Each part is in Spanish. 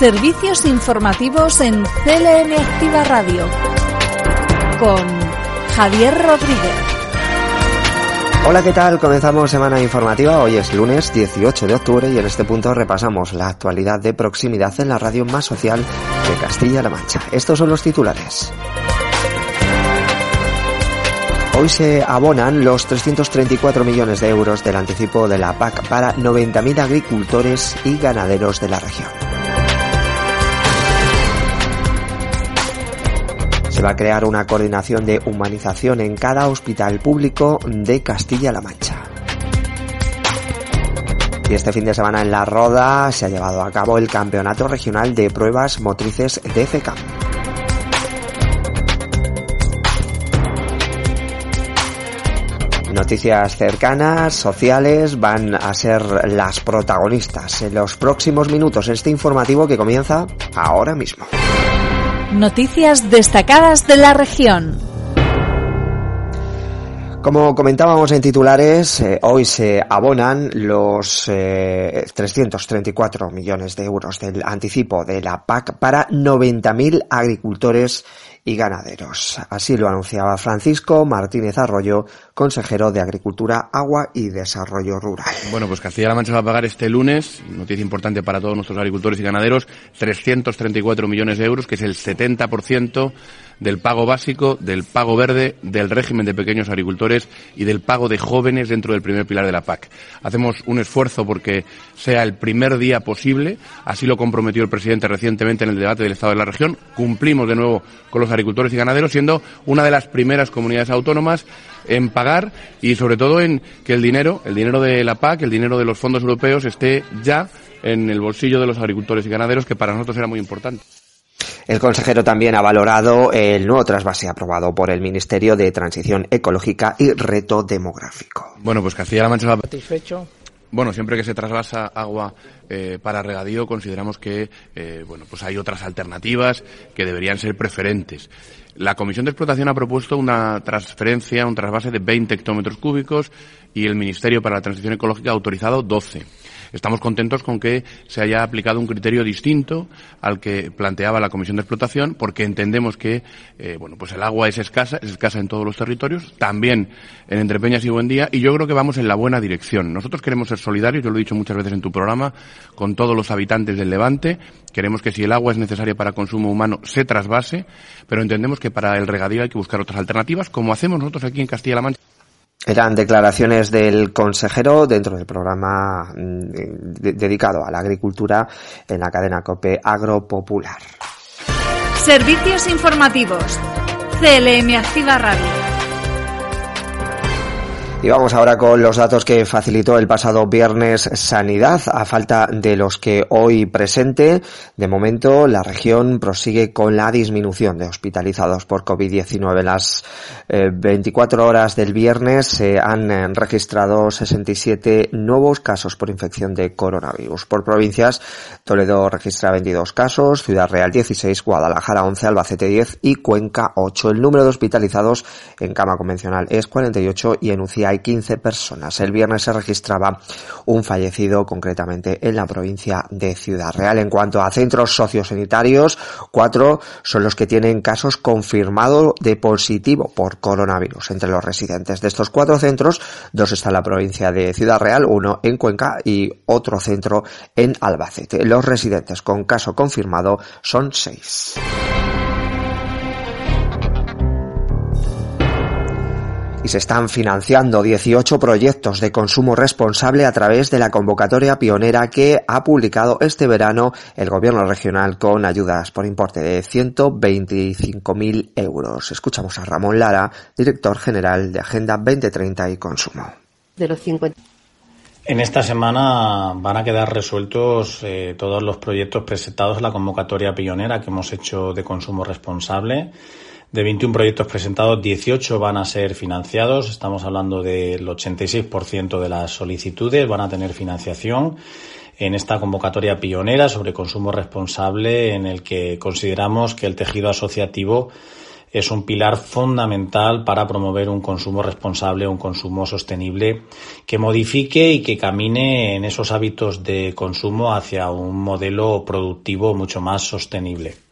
Servicios informativos en CLM Activa Radio con Javier Rodríguez. Hola, ¿qué tal? Comenzamos semana informativa. Hoy es lunes 18 de octubre y en este punto repasamos la actualidad de proximidad en la radio más social de Castilla-La Mancha. Estos son los titulares. Hoy se abonan los 334 millones de euros del anticipo de la PAC para 90.000 agricultores y ganaderos de la región. Se va a crear una coordinación de humanización en cada hospital público de Castilla-La Mancha. Y este fin de semana en La Roda se ha llevado a cabo el Campeonato Regional de Pruebas Motrices de FECAM. Noticias cercanas, sociales, van a ser las protagonistas en los próximos minutos este informativo que comienza ahora mismo. Noticias destacadas de la región. Como comentábamos en titulares, eh, hoy se abonan los eh, 334 millones de euros del anticipo de la PAC para 90.000 agricultores y ganaderos. Así lo anunciaba Francisco Martínez Arroyo, consejero de Agricultura, Agua y Desarrollo Rural. Bueno, pues Castilla-La Mancha va a pagar este lunes, noticia importante para todos nuestros agricultores y ganaderos, 334 millones de euros, que es el 70% del pago básico, del pago verde, del régimen de pequeños agricultores y del pago de jóvenes dentro del primer pilar de la PAC. Hacemos un esfuerzo porque sea el primer día posible, así lo comprometió el presidente recientemente en el debate del Estado de la región. Cumplimos de nuevo con los agricultores y ganaderos, siendo una de las primeras comunidades autónomas en pagar y sobre todo en que el dinero, el dinero de la PAC, el dinero de los fondos europeos esté ya en el bolsillo de los agricultores y ganaderos, que para nosotros era muy importante. El consejero también ha valorado el nuevo trasvase aprobado por el Ministerio de Transición Ecológica y Reto Demográfico. Bueno, pues Castilla-La Mancha va satisfecho. Bueno, siempre que se trasvasa agua eh, para regadío, consideramos que eh, bueno, pues hay otras alternativas que deberían ser preferentes. La Comisión de Explotación ha propuesto una transferencia, un trasvase de 20 hectómetros cúbicos y el Ministerio para la Transición Ecológica ha autorizado 12. Estamos contentos con que se haya aplicado un criterio distinto al que planteaba la Comisión de Explotación, porque entendemos que, eh, bueno, pues el agua es escasa, es escasa en todos los territorios, también en Entrepeñas y Buendía, y yo creo que vamos en la buena dirección. Nosotros queremos ser solidarios, yo lo he dicho muchas veces en tu programa, con todos los habitantes del Levante. Queremos que si el agua es necesaria para consumo humano, se trasvase, pero entendemos que para el regadío hay que buscar otras alternativas, como hacemos nosotros aquí en Castilla-La Mancha. Eran declaraciones del consejero dentro del programa de dedicado a la agricultura en la cadena COPE Agropopular. Servicios informativos. CLM Activa Radio. Y vamos ahora con los datos que facilitó el pasado viernes Sanidad, a falta de los que hoy presente. De momento, la región prosigue con la disminución de hospitalizados por COVID-19. En las eh, 24 horas del viernes se han eh, registrado 67 nuevos casos por infección de coronavirus. Por provincias, Toledo registra 22 casos, Ciudad Real 16, Guadalajara 11, Albacete 10 y Cuenca 8. El número de hospitalizados en cama convencional es 48 y en UCI hay 15 personas. El viernes se registraba un fallecido concretamente en la provincia de Ciudad Real. En cuanto a centros sociosanitarios, cuatro son los que tienen casos confirmados de positivo por coronavirus entre los residentes. De estos cuatro centros, dos están en la provincia de Ciudad Real, uno en Cuenca y otro centro en Albacete. Los residentes con caso confirmado son seis. Se están financiando 18 proyectos de consumo responsable a través de la convocatoria pionera que ha publicado este verano el gobierno regional con ayudas por importe de 125.000 euros. Escuchamos a Ramón Lara, director general de Agenda 2030 y Consumo. De los 50 En esta semana van a quedar resueltos eh, todos los proyectos presentados en la convocatoria pionera que hemos hecho de consumo responsable. De 21 proyectos presentados, 18 van a ser financiados. Estamos hablando del 86% de las solicitudes van a tener financiación en esta convocatoria pionera sobre consumo responsable en el que consideramos que el tejido asociativo es un pilar fundamental para promover un consumo responsable, un consumo sostenible que modifique y que camine en esos hábitos de consumo hacia un modelo productivo mucho más sostenible.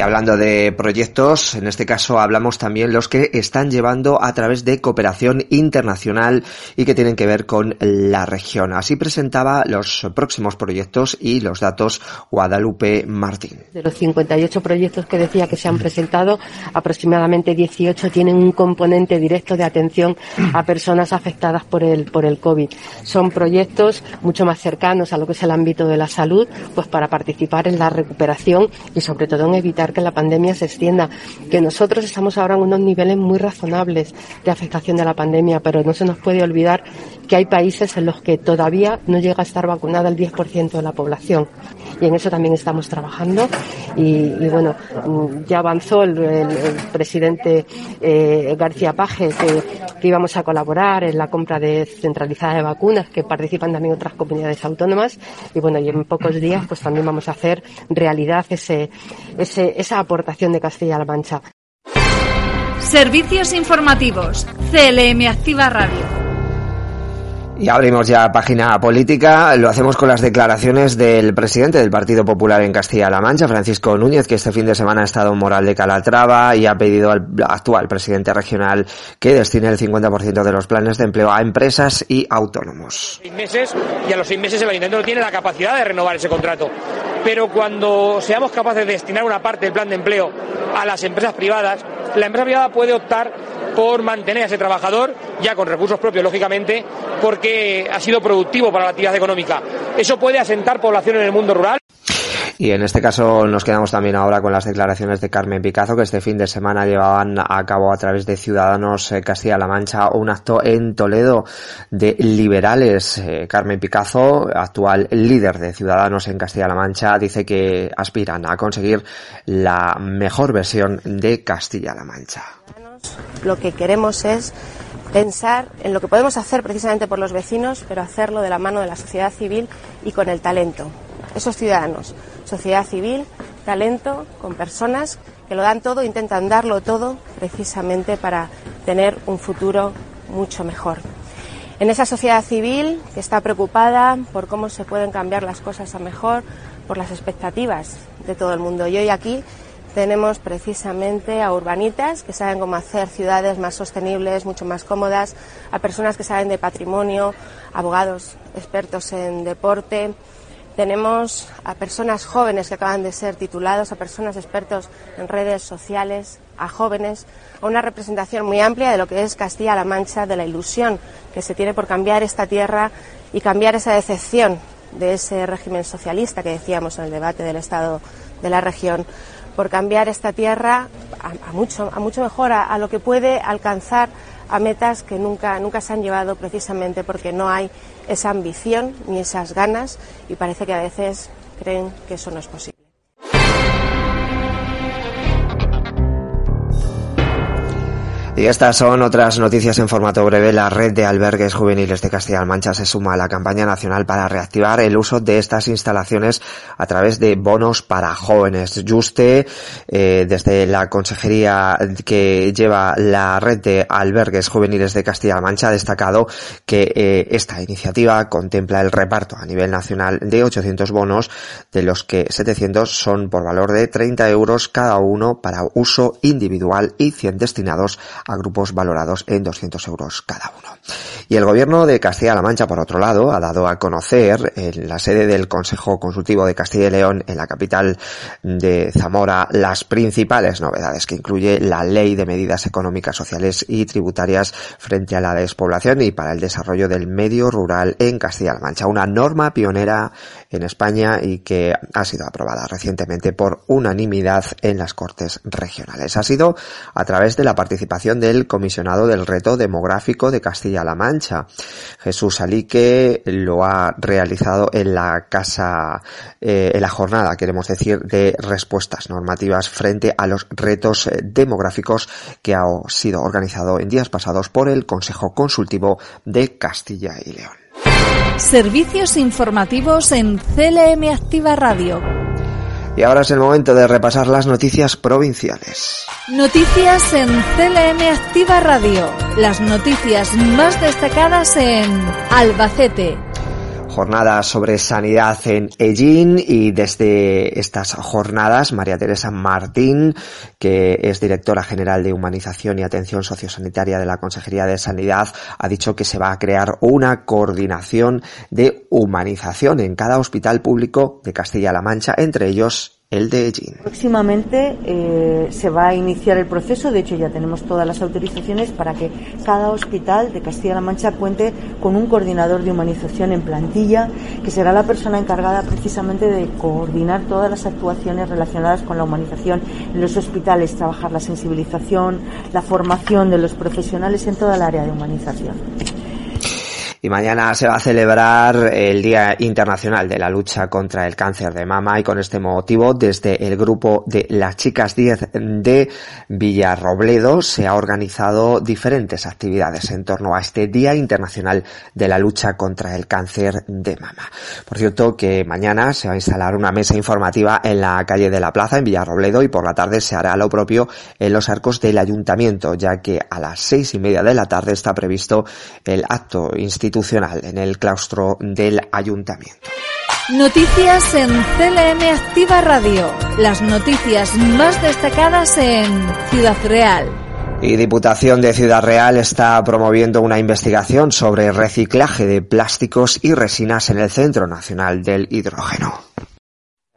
Y hablando de proyectos, en este caso hablamos también los que están llevando a través de cooperación internacional y que tienen que ver con la región. Así presentaba los próximos proyectos y los datos Guadalupe Martín. De los 58 proyectos que decía que se han presentado, aproximadamente 18 tienen un componente directo de atención a personas afectadas por el, por el COVID. Son proyectos mucho más cercanos a lo que es el ámbito de la salud, pues para participar en la recuperación y sobre todo en evitar que la pandemia se extienda, que nosotros estamos ahora en unos niveles muy razonables de afectación de la pandemia, pero no se nos puede olvidar que hay países en los que todavía no llega a estar vacunada el 10% de la población. Y en eso también estamos trabajando. Y, bueno, ya avanzó el, presidente eh, García Paje que, íbamos a colaborar en la compra de centralizada de vacunas, que participan también otras comunidades autónomas. Y bueno, y en pocos días pues también vamos a hacer realidad ese, esa aportación de Castilla-La Mancha. Servicios informativos. CLM Activa Radio. Y abrimos ya página política. Lo hacemos con las declaraciones del presidente del Partido Popular en Castilla-La Mancha, Francisco Núñez, que este fin de semana ha estado en Moral de Calatrava y ha pedido al actual presidente regional que destine el 50% de los planes de empleo a empresas y autónomos. Seis meses y a los seis meses el ayuntamiento no tiene la capacidad de renovar ese contrato. Pero cuando seamos capaces de destinar una parte del plan de empleo a las empresas privadas, la empresa privada puede optar por mantener a ese trabajador, ya con recursos propios, lógicamente, porque ha sido productivo para la actividad económica. Eso puede asentar población en el mundo rural. Y en este caso nos quedamos también ahora con las declaraciones de Carmen Picazo, que este fin de semana llevaban a cabo a través de Ciudadanos eh, Castilla-La Mancha un acto en Toledo de liberales. Eh, Carmen Picazo, actual líder de Ciudadanos en Castilla-La Mancha, dice que aspiran a conseguir la mejor versión de Castilla-La Mancha. Lo que queremos es pensar en lo que podemos hacer precisamente por los vecinos, pero hacerlo de la mano de la sociedad civil y con el talento. Esos ciudadanos, sociedad civil, talento, con personas que lo dan todo, intentan darlo todo precisamente para tener un futuro mucho mejor. En esa sociedad civil que está preocupada por cómo se pueden cambiar las cosas a mejor, por las expectativas de todo el mundo. Y hoy aquí tenemos precisamente a urbanitas que saben cómo hacer ciudades más sostenibles, mucho más cómodas, a personas que saben de patrimonio, abogados expertos en deporte. Tenemos a personas jóvenes que acaban de ser titulados, a personas expertos en redes sociales, a jóvenes, a una representación muy amplia de lo que es Castilla-La Mancha, de la ilusión que se tiene por cambiar esta tierra y cambiar esa decepción de ese régimen socialista que decíamos en el debate del Estado de la región por cambiar esta tierra a, mucho, a mucho mejor, a, lo que puede alcanzar a metas que nunca, nunca se han llevado precisamente porque no hay esa ambición ni esas ganas y parece que a veces creen que eso no es posible. Y estas son otras noticias en formato breve. La red de albergues juveniles de Castilla-La Mancha se suma a la campaña nacional para reactivar el uso de estas instalaciones a través de bonos para jóvenes. Juste, eh, desde la consejería que lleva la red de albergues juveniles de Castilla-La Mancha, ha destacado que eh, esta iniciativa contempla el reparto a nivel nacional de 800 bonos, de los que 700 son por valor de 30 euros cada uno para uso individual y 100 destinados grupos valorados en 200 euros cada uno. Y el gobierno de Castilla-La Mancha, por otro lado, ha dado a conocer en la sede del Consejo Consultivo de Castilla y León, en la capital de Zamora, las principales novedades que incluye la Ley de Medidas Económicas, Sociales y Tributarias frente a la despoblación y para el desarrollo del medio rural en Castilla-La Mancha. Una norma pionera en España y que ha sido aprobada recientemente por unanimidad en las Cortes Regionales. Ha sido a través de la participación del comisionado del reto demográfico de Castilla-La Mancha Jesús Alique lo ha realizado en la casa, eh, en la jornada, queremos decir, de respuestas normativas frente a los retos eh, demográficos que ha sido organizado en días pasados por el Consejo Consultivo de Castilla y León. Servicios informativos en CLM Activa Radio. Y ahora es el momento de repasar las noticias provinciales. Noticias en CLM Activa Radio. Las noticias más destacadas en Albacete, jornada sobre sanidad en Ellín y desde estas jornadas María Teresa Martín, que es directora general de Humanización y Atención Sociosanitaria de la Consejería de Sanidad, ha dicho que se va a crear una coordinación de humanización en cada hospital público de Castilla-La Mancha, entre ellos Próximamente eh, se va a iniciar el proceso, de hecho ya tenemos todas las autorizaciones para que cada hospital de Castilla-La Mancha cuente con un coordinador de humanización en plantilla, que será la persona encargada precisamente de coordinar todas las actuaciones relacionadas con la humanización en los hospitales, trabajar la sensibilización, la formación de los profesionales en toda el área de humanización. Y mañana se va a celebrar el Día Internacional de la Lucha contra el Cáncer de Mama y con este motivo desde el grupo de las chicas 10 de Villarrobledo se ha organizado diferentes actividades en torno a este Día Internacional de la Lucha contra el Cáncer de Mama. Por cierto que mañana se va a instalar una mesa informativa en la calle de la Plaza en Villarrobledo y por la tarde se hará lo propio en los arcos del ayuntamiento ya que a las seis y media de la tarde está previsto el acto institucional institucional en el claustro del ayuntamiento. Noticias en CLM Activa Radio. Las noticias más destacadas en Ciudad Real. Y Diputación de Ciudad Real está promoviendo una investigación sobre reciclaje de plásticos y resinas en el Centro Nacional del Hidrógeno.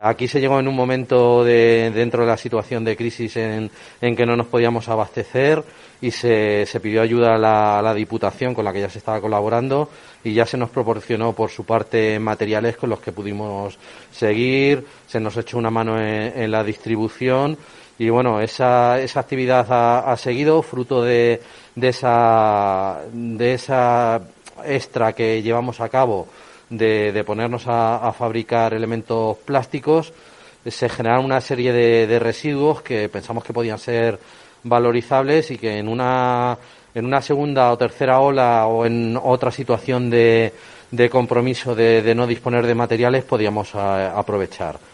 Aquí se llegó en un momento de, dentro de la situación de crisis en, que no nos podíamos abastecer y se, pidió ayuda a la, Diputación con la que ya se estaba colaborando y ya se nos proporcionó por su parte materiales con los que pudimos seguir, se nos echó una mano en, la distribución y bueno, esa, esa actividad ha, seguido fruto de, de, esa, de esa extra que llevamos a cabo de, ponernos a, fabricar elementos plásticos, se generaron una serie de, residuos que pensamos que podían ser valorizables y que en una, en una segunda o tercera ola o en otra situación de, de compromiso de, no disponer de materiales podíamos eh, aprovechar.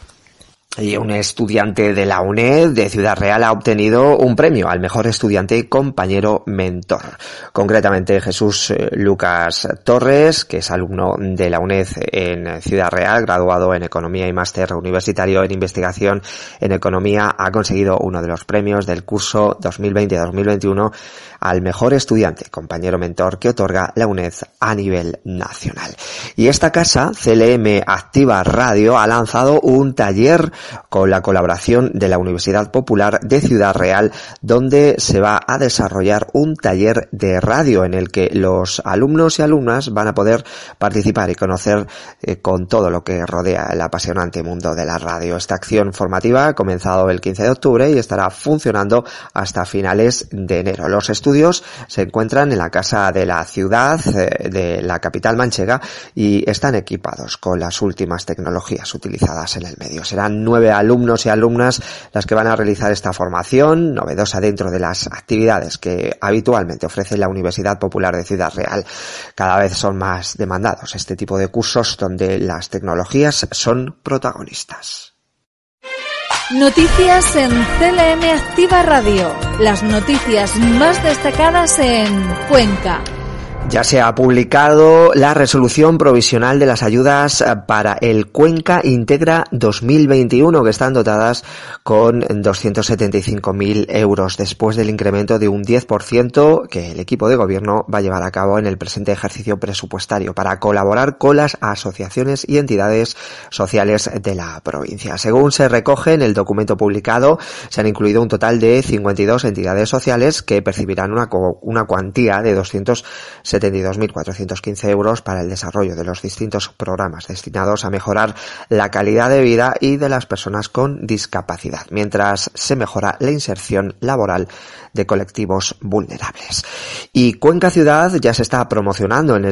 Y un estudiante de la UNED de Ciudad Real ha obtenido un premio al mejor estudiante compañero mentor. Concretamente Jesús eh, Lucas Torres, que es alumno de la UNED en Ciudad Real, graduado en Economía y máster universitario en Investigación en Economía, ha conseguido uno de los premios del curso 2020-2021 al mejor estudiante, compañero mentor que otorga la UNED a nivel nacional. Y esta casa, CLM Activa Radio, ha lanzado un taller con la colaboración de la Universidad Popular de Ciudad Real, donde se va a desarrollar un taller de radio en el que los alumnos y alumnas van a poder participar y conocer eh, con todo lo que rodea el apasionante mundo de la radio. Esta acción formativa ha comenzado el 15 de octubre y estará funcionando hasta finales de enero. Los estudios se encuentran en la Casa de la Ciudad eh, de la capital manchega y están equipados con las últimas tecnologías utilizadas en el medio. Serán nueve alumnos y alumnas las que van a realizar esta formación novedosa dentro de las actividades que habitualmente ofrece la Universidad Popular de Ciudad Real. Cada vez son más demandados este tipo de cursos donde las tecnologías son protagonistas. Noticias en CLM Activa Radio. Las noticias más destacadas en Cuenca. Ya se ha publicado la resolución provisional de las ayudas eh, para el Cuenca Integra 2021, que están dotadas con 275.000 euros, después del incremento de un 10% que el equipo de gobierno va a llevar a cabo en el presente ejercicio presupuestario para colaborar con las asociaciones y entidades sociales de la provincia. Según se recoge en el documento publicado, se han incluido un total de 52 entidades sociales que percibirán una, una cuantía de 270 72.415 euros para el desarrollo de los distintos programas destinados a mejorar la calidad de vida y de las personas con discapacidad, mientras se mejora la inserción laboral de colectivos vulnerables. Y Cuenca Ciudad ya se está promocionando en,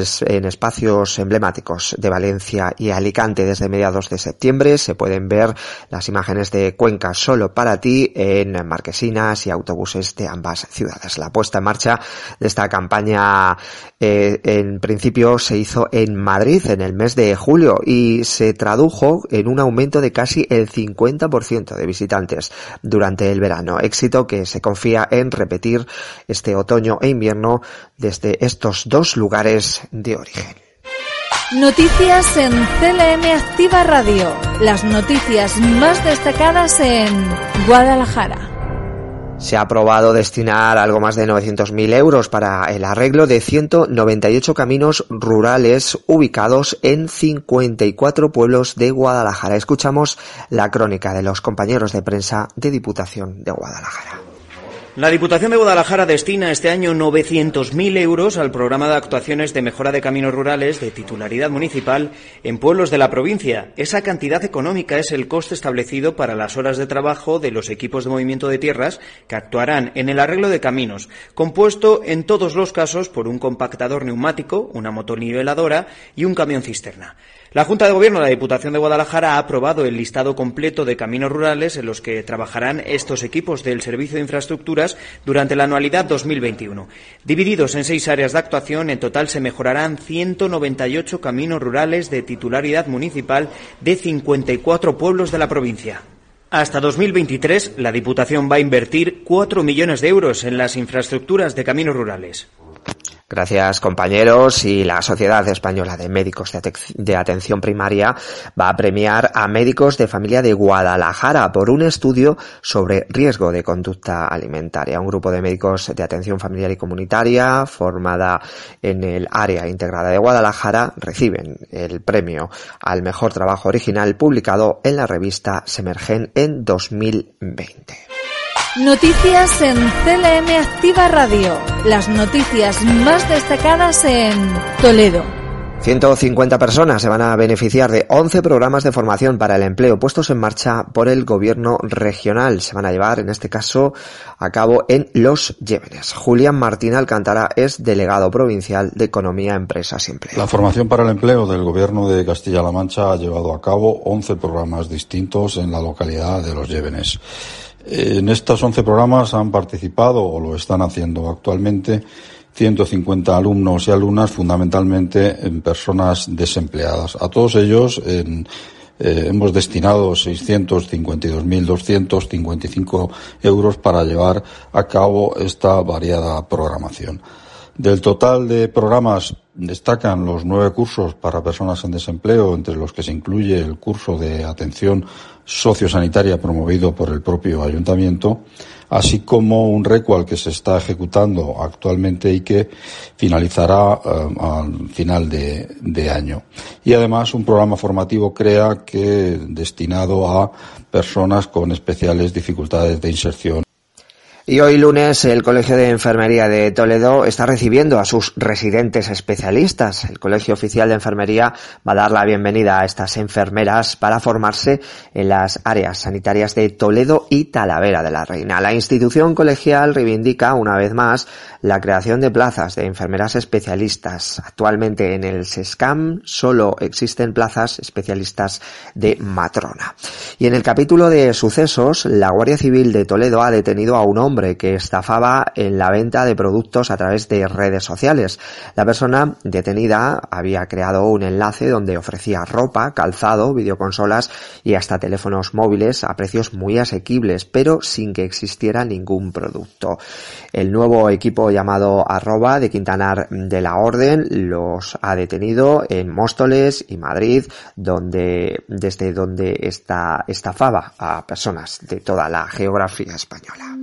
espacios emblemáticos de Valencia y Alicante desde mediados de septiembre. Se pueden ver las imágenes de Cuenca solo para ti en marquesinas y autobuses de ambas ciudades. La puesta en marcha de esta campaña eh, en principio se hizo en Madrid en el mes de julio y se tradujo en un aumento de casi el 50% de visitantes durante el verano. Éxito que se confía en repetir este otoño e invierno desde estos dos lugares de origen. Noticias en CLM Activa Radio. Las noticias más destacadas en Guadalajara. Se ha aprobado destinar algo más de 900.000 euros para el arreglo de 198 caminos rurales ubicados en 54 pueblos de Guadalajara. Escuchamos la crónica de los compañeros de prensa de Diputación de Guadalajara. La Diputación de Guadalajara destina este año 900.000 euros al programa de actuaciones de mejora de caminos rurales de titularidad municipal en pueblos de la provincia. Esa cantidad económica es el coste establecido para las horas de trabajo de los equipos de movimiento de tierras que actuarán en el arreglo de caminos, compuesto en todos los casos por un compactador neumático, una motoniveladora y un camión cisterna. La Junta de Gobierno de la Diputación de Guadalajara ha aprobado el listado completo de caminos rurales en los que trabajarán estos equipos del Servicio de Infraestructuras durante la anualidad 2021. Divididos en seis áreas de actuación, en total se mejorarán 198 caminos rurales de titularidad municipal de 54 pueblos de la provincia. Hasta 2023, la Diputación va a invertir 4 millones de euros en las infraestructuras de caminos rurales. Gracias compañeros y la Sociedad Española de Médicos de, Atención Primaria va a premiar a médicos de familia de Guadalajara por un estudio sobre riesgo de conducta alimentaria. Un grupo de médicos de atención familiar y comunitaria formada en el área integrada de Guadalajara reciben el premio al mejor trabajo original publicado en la revista Semergen en 2020. Noticias en CLM Activa Radio. Las noticias más destacadas en Toledo. 150 personas se van a beneficiar de 11 programas de formación para el empleo puestos en marcha por el gobierno regional. Se van a llevar, en este caso, a cabo en Los Llévenes. Julián Martín Alcántara es delegado provincial de Economía, Empresas y Empleo. La formación para el empleo del gobierno de Castilla-La Mancha ha llevado a cabo 11 programas distintos en la localidad de Los Llévenes. En estos 11 programas han participado, o lo están haciendo actualmente, 150 alumnos y alumnas, fundamentalmente en personas desempleadas. A todos ellos eh, hemos destinado 652.255 euros para llevar a cabo esta variada programación. Del total de programas destacan los nueve cursos para personas en desempleo, entre los que se incluye el curso de atención sociosanitaria promovido por el propio ayuntamiento, así como un recual que se está ejecutando actualmente y que finalizará eh, al final de, de, año. Y además un programa formativo CREA que destinado a personas con especiales dificultades de inserción. Y hoy lunes el Colegio de Enfermería de Toledo está recibiendo a sus residentes especialistas. El Colegio Oficial de Enfermería va a dar la bienvenida a estas enfermeras para formarse en las áreas sanitarias de Toledo y Talavera de la Reina. La institución colegial reivindica una vez más la creación de plazas de enfermeras especialistas. Actualmente en el SESCAM solo existen plazas especialistas de matrona. Y en el capítulo de sucesos, la Guardia Civil de Toledo ha detenido a un hombre hombre que estafaba en la venta de productos a través de redes sociales. La persona detenida había creado un enlace donde ofrecía ropa, calzado, videoconsolas y hasta teléfonos móviles a precios muy asequibles, pero sin que existiera ningún producto. El nuevo equipo llamado arroba de Quintanar de la Orden los ha detenido en Móstoles y Madrid, donde, desde donde esta, estafaba a personas de toda la geografía española.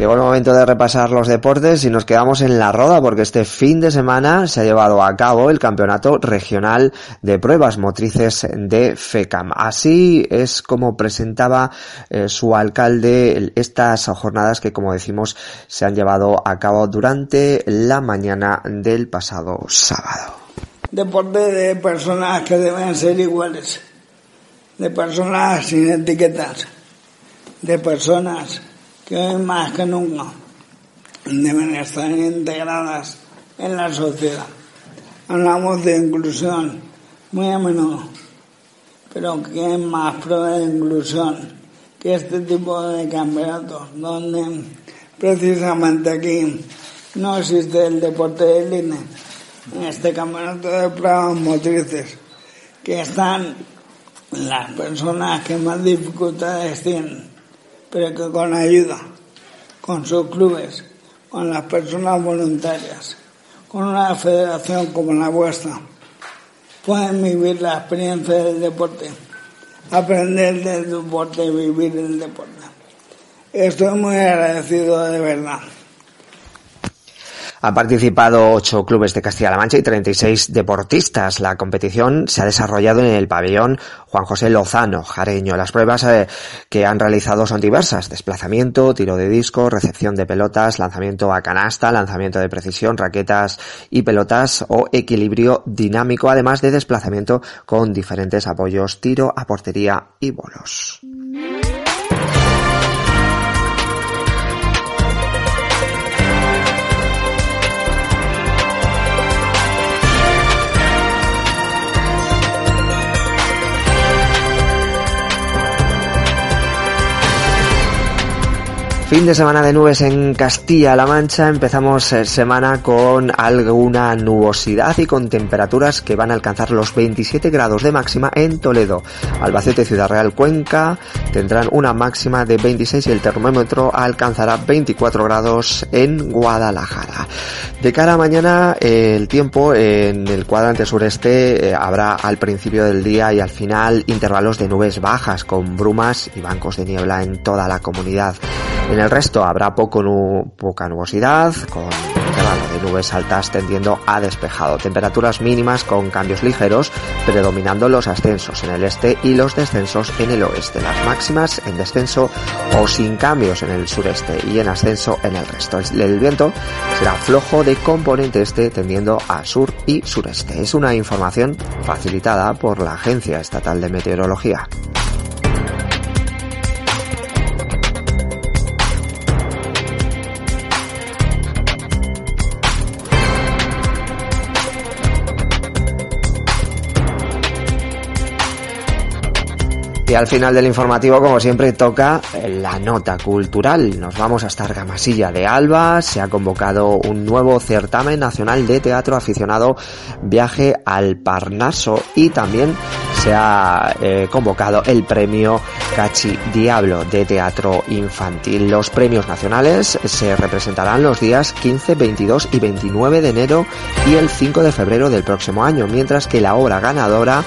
Llegó el momento de repasar los deportes y nos quedamos en la roda porque este fin de semana se ha llevado a cabo el Campeonato Regional de Pruebas Motrices de FECAM. Así es como presentaba eh, su alcalde estas jornadas que, como decimos, se han llevado a cabo durante la mañana del pasado sábado. Deporte de personas que deben ser iguales, de personas sin etiquetas, de personas que hoy más que nunca deben estar integradas en la sociedad. Hablamos de inclusión muy a menudo, pero ¿qué más prueba de inclusión que este tipo de campeonatos donde precisamente aquí no existe el deporte de? En este campeonato de pruebas motrices, que están las personas que más dificultades tienen pero que con ayuda, con sus clubes, con las personas voluntarias, con una federación como la vuestra, pueden vivir la experiencia del deporte, aprender del deporte y vivir el deporte. Estoy muy agradecido de verdad. Han participado ocho clubes de Castilla-La Mancha y 36 deportistas. La competición se ha desarrollado en el pabellón Juan José Lozano, Jareño. Las pruebas eh, que han realizado son diversas. Desplazamiento, tiro de disco, recepción de pelotas, lanzamiento a canasta, lanzamiento de precisión, raquetas y pelotas o equilibrio dinámico, además de desplazamiento con diferentes apoyos, tiro a portería y bolos. Fin de semana de nubes en Castilla-La Mancha. Empezamos eh, semana con alguna nubosidad y con temperaturas que van a alcanzar los 27 grados de máxima en Toledo. Albacete, Ciudad Real, Cuenca tendrán una máxima de 26 y el termómetro alcanzará 24 grados en Guadalajara. De cara a mañana, el tiempo en el cuadrante sureste eh, habrá al principio del día y al final intervalos de nubes bajas con brumas y bancos de niebla en toda la comunidad. El resto habrá poca nubosidad, con intervalo de nubes altas tendiendo a despejado. Temperaturas mínimas con cambios ligeros, predominando los ascensos en el este y los descensos en el oeste. Las máximas en descenso o sin cambios en el sureste y en ascenso en el resto. El viento será flojo de componente este tendiendo a sur y sureste. Es una información facilitada por la Agencia Estatal de Meteorología. Y al final del informativo, como siempre, toca la nota cultural. Nos vamos hasta Argamasilla de Alba. Se ha convocado un nuevo certamen nacional de teatro aficionado Viaje al Parnaso y también se ha eh, convocado el premio Cachi Diablo de teatro infantil. Los premios nacionales se representarán los días 15, 22 y 29 de enero y el 5 de febrero del próximo año, mientras que la obra ganadora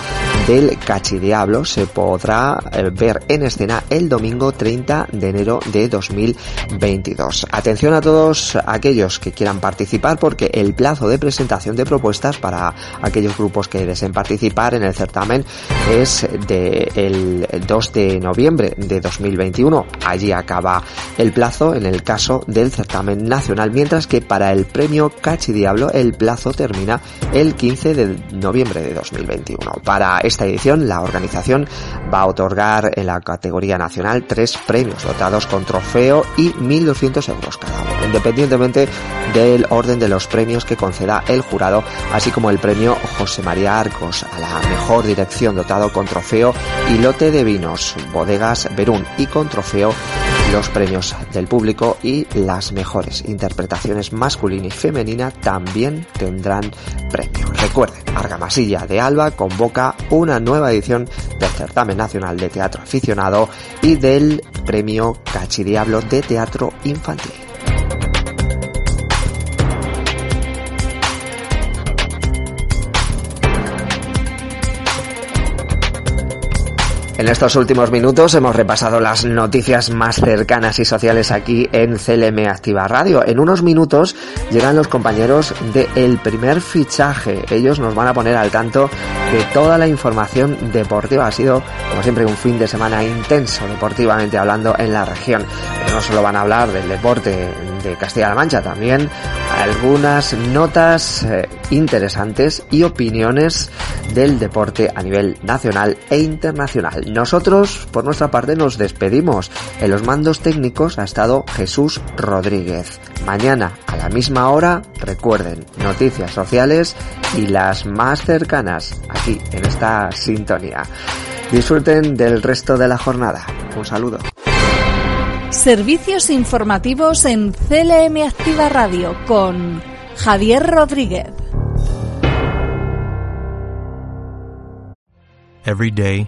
del Cachi Diablo se podrá eh, ver en escena el domingo 30 de enero de 2022. Atención a todos aquellos que quieran participar porque el plazo de presentación de propuestas para aquellos grupos que deseen participar en el certamen es de el 2 de noviembre de 2021. Allí acaba el plazo en el caso del certamen nacional, mientras que para el premio Cachi Diablo el plazo termina el 15 de noviembre de 2021. Para esta edición la organización va a otorgar en la categoría nacional tres premios dotados con trofeo y 1.200 euros cada uno, independientemente del orden de los premios que conceda el jurado, así como el premio José María Arcos a la mejor dirección dotado con trofeo y lote de vinos, bodegas Berún y con trofeo los premios del público y las mejores interpretaciones masculina y femenina también tendrán premio. Recuerden, Argamasilla de Alba convoca una nueva edición del Certamen Nacional de Teatro Aficionado y del Premio Cachidiablo de Teatro Infantil. En estos últimos minutos hemos repasado las noticias más cercanas y sociales aquí en CLM Activa Radio. En unos minutos llegan los compañeros de El Primer Fichaje. Ellos nos van a poner al tanto de toda la información deportiva. Ha sido, como siempre, un fin de semana intenso deportivamente hablando en la región. Pero no solo van a hablar del deporte de Castilla-La Mancha, también algunas notas eh, interesantes y opiniones del deporte a nivel nacional e internacional. Nosotros, por nuestra parte, nos despedimos. En los mandos técnicos ha estado Jesús Rodríguez. Mañana, a la misma hora, recuerden, noticias sociales y las más cercanas aquí en esta sintonía. Disfruten del resto de la jornada. Un saludo. Servicios informativos en CLM Activa Radio con Javier Rodríguez. Every day,